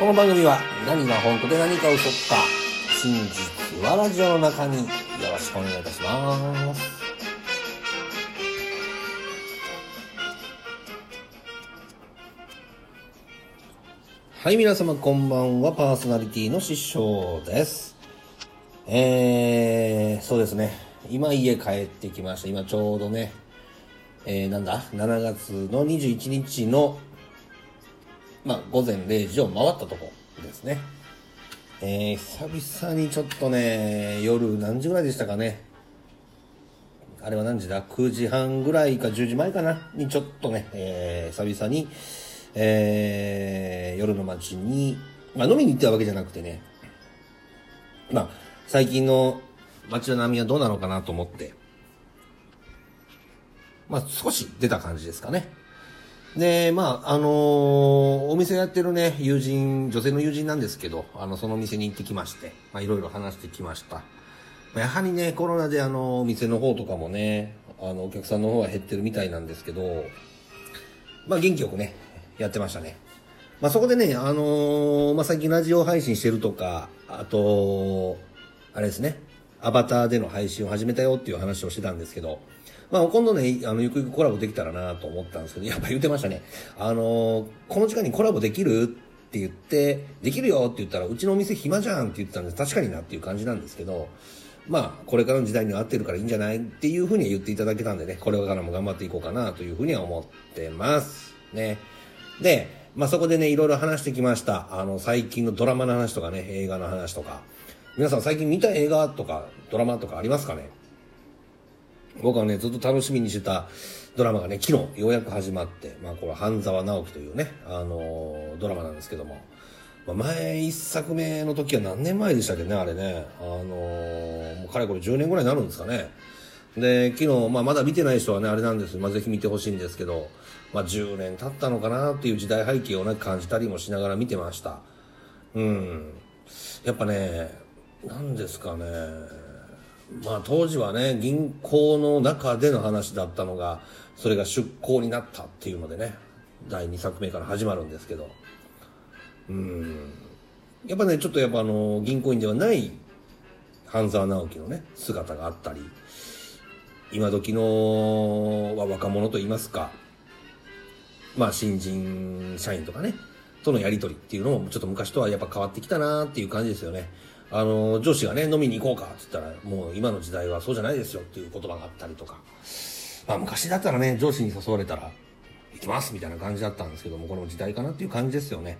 この番組は何が本当で何か嘘か真実はラジオの中によろしくお願いいたします。はい皆様こんばんは。パーソナリティの師匠です。えー、そうですね。今家帰ってきました。今ちょうどねえー、なんだ？7月の21日のまあ、午前0時を回ったとこですね。えー、久々にちょっとね、夜何時ぐらいでしたかね。あれは何時だ ?9 時半ぐらいか10時前かなにちょっとね、えー、久々に、えー、夜の街に、まあ飲みに行ったわけじゃなくてね、まあ、最近の街の波はどうなのかなと思って、まあ少し出た感じですかね。で、まあ、あのー、お店やってるね、友人、女性の友人なんですけど、あの、その店に行ってきまして、まあ、いろいろ話してきました。やはりね、コロナであの、お店の方とかもね、あの、お客さんの方は減ってるみたいなんですけど、まあ、元気よくね、やってましたね。まあ、そこでね、あのー、まあ、最近ラジオ配信してるとか、あと、あれですね、アバターでの配信を始めたよっていう話をしてたんですけど、まあ、今度ね、あの、ゆくゆくコラボできたらなと思ったんですけど、やっぱ言ってましたね。あのー、この時間にコラボできるって言って、できるよって言ったら、うちのお店暇じゃんって言ってたんで。確かになっていう感じなんですけど、まあ、これからの時代に合ってるからいいんじゃないっていうふうには言っていただけたんでね、これからも頑張っていこうかなというふうには思ってます。ね。で、まあそこでね、いろいろ話してきました。あの、最近のドラマの話とかね、映画の話とか。皆さん最近見た映画とか、ドラマとかありますかね？僕はね、ずっと楽しみにしてたドラマがね、昨日ようやく始まって、まあこれ半沢直樹というね、あの、ドラマなんですけども、まあ、前一作目の時は何年前でしたっけね、あれね、あの、もうかれこれ10年ぐらいになるんですかね。で、昨日、まあまだ見てない人はね、あれなんですまあぜひ見てほしいんですけど、まあ10年経ったのかなっていう時代背景をね、感じたりもしながら見てました。うん。やっぱね、何ですかね、まあ当時はね、銀行の中での話だったのが、それが出向になったっていうのでね、第2作目から始まるんですけど、うん。やっぱね、ちょっとやっぱあの、銀行員ではない半沢直樹のね、姿があったり、今時の若者と言いますか、まあ新人社員とかね、とのやりとりっていうのもちょっと昔とはやっぱ変わってきたなっていう感じですよね。あの、上司がね、飲みに行こうかって言ったら、もう今の時代はそうじゃないですよっていう言葉があったりとか。まあ昔だったらね、上司に誘われたら、行きますみたいな感じだったんですけども、この時代かなっていう感じですよね。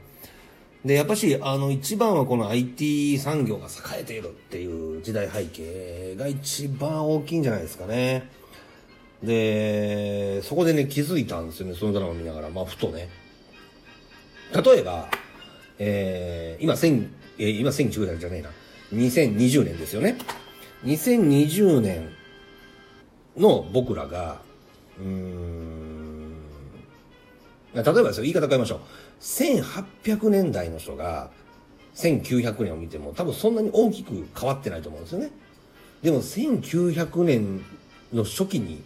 で、やっぱし、あの、一番はこの IT 産業が栄えているっていう時代背景が一番大きいんじゃないですかね。で、そこでね、気づいたんですよね、そのドラマ見ながら。まあ、ふとね。例えば、えー、今、え、今、千9じゃねえな。2020年ですよね。2020年の僕らが、うーん、例えばですよ、言い方変えましょう。1800年代の人が、1900年を見ても多分そんなに大きく変わってないと思うんですよね。でも1900年の初期に、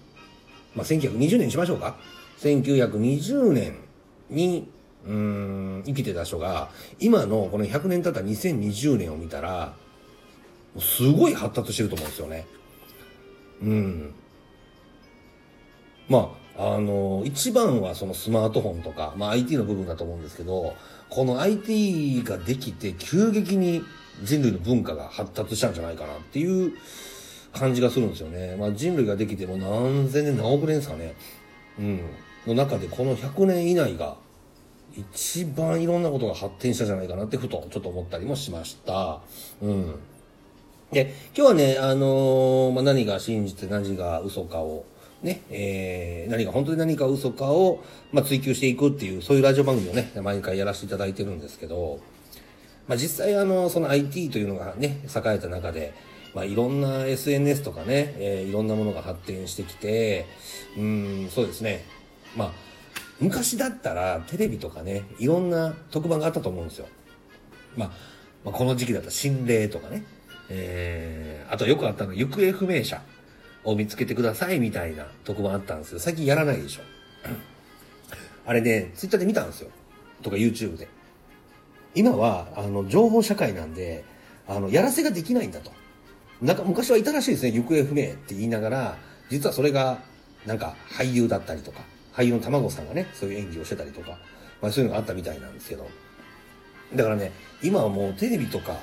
まあ、1920年にしましょうか。1920年に、うん、生きてた人が、今のこの100年経った2020年を見たら、すごい発達してると思うんですよね。うん。まあ、あの、一番はそのスマートフォンとか、まあ IT の部分だと思うんですけど、この IT ができて急激に人類の文化が発達したんじゃないかなっていう感じがするんですよね。まあ人類ができても何千年何億年ですかね。うん。の中でこの100年以内が一番いろんなことが発展したじゃないかなってふとちょっと思ったりもしました。うん。で、今日はね、あのー、まあ、何が真実何が嘘かを、ね、えー、何が本当に何か嘘かを、まあ、追求していくっていう、そういうラジオ番組をね、毎回やらせていただいてるんですけど、まあ、実際あの、その IT というのがね、栄えた中で、まあ、いろんな SNS とかね、えー、いろんなものが発展してきて、うん、そうですね。まあ、昔だったらテレビとかね、いろんな特番があったと思うんですよ。まあ、まあ、この時期だったら心霊とかね、えー、あとよくあったの行方不明者を見つけてくださいみたいな特番あったんですけど、最近やらないでしょ。あれね、ツイッターで見たんですよ。とか YouTube で。今はあの情報社会なんであのやらせができないんだとなんか昔はいたらしいですね行方不明って言いながら実はそれがなんか俳優だったりとか俳優の卵さんがねそういう演技をしてたりとか、まあ、そういうのがあったみたいなんですけど。だからね今はもうテレビとか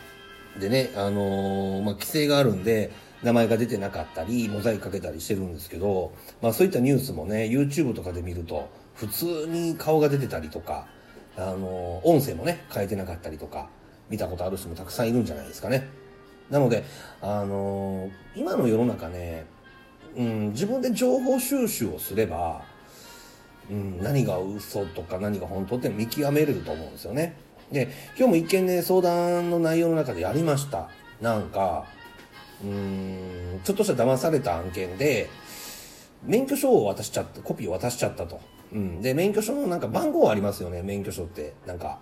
でね、あのー、まあ、規制があるんで名前が出てなかったりモザイクかけたりしてるんですけど、まあ、そういったニュースもね YouTube とかで見ると普通に顔が出てたりとか、あのー、音声もね変えてなかったりとか見たことある人もたくさんいるんじゃないですかね。なので、あのー、今の世の中ね、うん、自分で情報収集をすれば、うん、何が嘘とか何が本当って見極めれると思うんですよね。で今日も一見ね相談の内容の中でやりました。なんかうーんちょっとした騙された案件で免許証を渡しちゃったコピーを渡しちゃったと、うん、で免許証のなんか番号ありますよね免許証って。なんか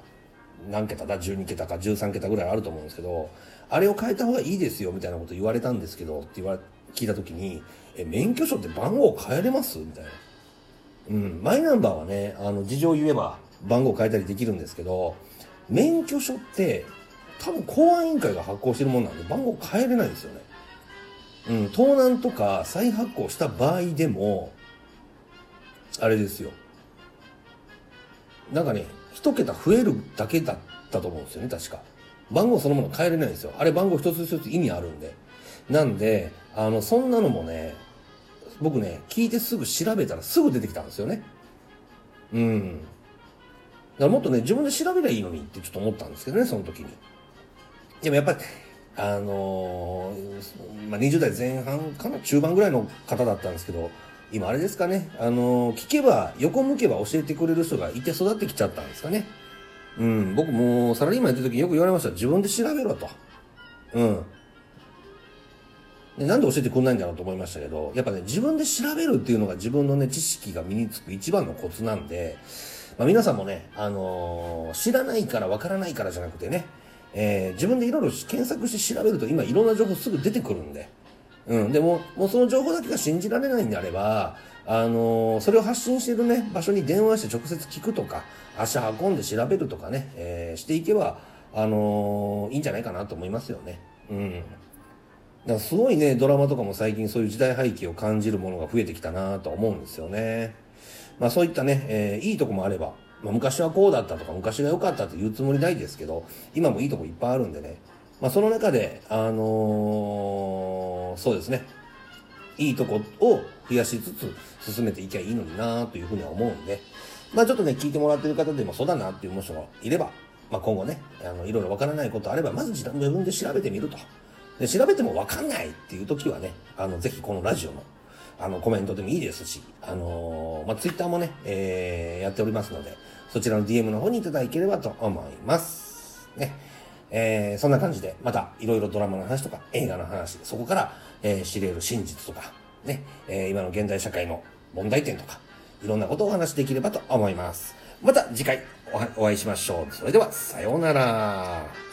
何桁だ？12桁か13桁ぐらいあると思うんですけどあれを変えた方がいいですよみたいなこと言われたんですけどって言われ聞いた時にえ免許証って番号変えれます？みたいな。うんマイナンバーはねあの事情を言えば番号変えたりできるんですけど免許証って多分公安委員会が発行してるもんなんで番号変えれないんですよね。うん、盗難とか再発行した場合でも、あれですよ。なんかね、一桁増えるだけだったと思うんですよね、確か。番号そのもの変えれないんですよ。あれ番号一つ一つ意味あるんで。なんで、あの、そんなのもね、僕ね、聞いてすぐ調べたらすぐ出てきたんですよね。うん。だからもっとね、自分で調べりゃいいのにってちょっと思ったんですけどね、その時に。でもやっぱり、あのー、まあ、20代前半かな、中盤ぐらいの方だったんですけど、今あれですかね、あのー、聞けば、横向けば教えてくれる人がいて育ってきちゃったんですかね。うん、僕もサラリーマンやってる時によく言われました。自分で調べろと。うん。でなんで教えてくんないんだろうと思いましたけど、やっぱね、自分で調べるっていうのが自分のね、知識が身につく一番のコツなんで、まあ、皆さんもね、あのー、知らないからわからないからじゃなくてね、えー、自分でいろいろ検索して調べると今いろんな情報すぐ出てくるんで、うん、でも、もうその情報だけが信じられないんであれば、あのー、それを発信してるね、場所に電話して直接聞くとか、足運んで調べるとかね、えー、していけば、あのー、いいんじゃないかなと思いますよね。うん。だからすごいね、ドラマとかも最近そういう時代背景を感じるものが増えてきたなと思うんですよね。まあそういったね、えー、いいとこもあれば、まあ、昔はこうだったとか昔が良かったって言うつもりないですけど今もいいとこいっぱいあるんでね、まあ、その中であのー、そうですねいいとこを増やしつつ進めていきゃいいのになというふうには思うんで、まあちょっとね、聞いてもらってる方でもそうだなっていう人がいれば、まあ今後ね、あの、いろいろわからないことあれば、まず自分で調べてみると。で、調べてもわかんないっていう時はね、あの、ぜひこのラジオのあの、コメントでもいいですし、あのー、まあ、ツイッターもね、えー、やっておりますので、そちらの DM の方にいただければと思います。ね。えー、そんな感じで、また、いろいろドラマの話とか、映画の話、そこから、えー、知れる真実とか、ね、えー、今の現代社会の問題点とか、いろんなことをお話しできればと思います。また次回お会いしましょう。それでは、さようなら。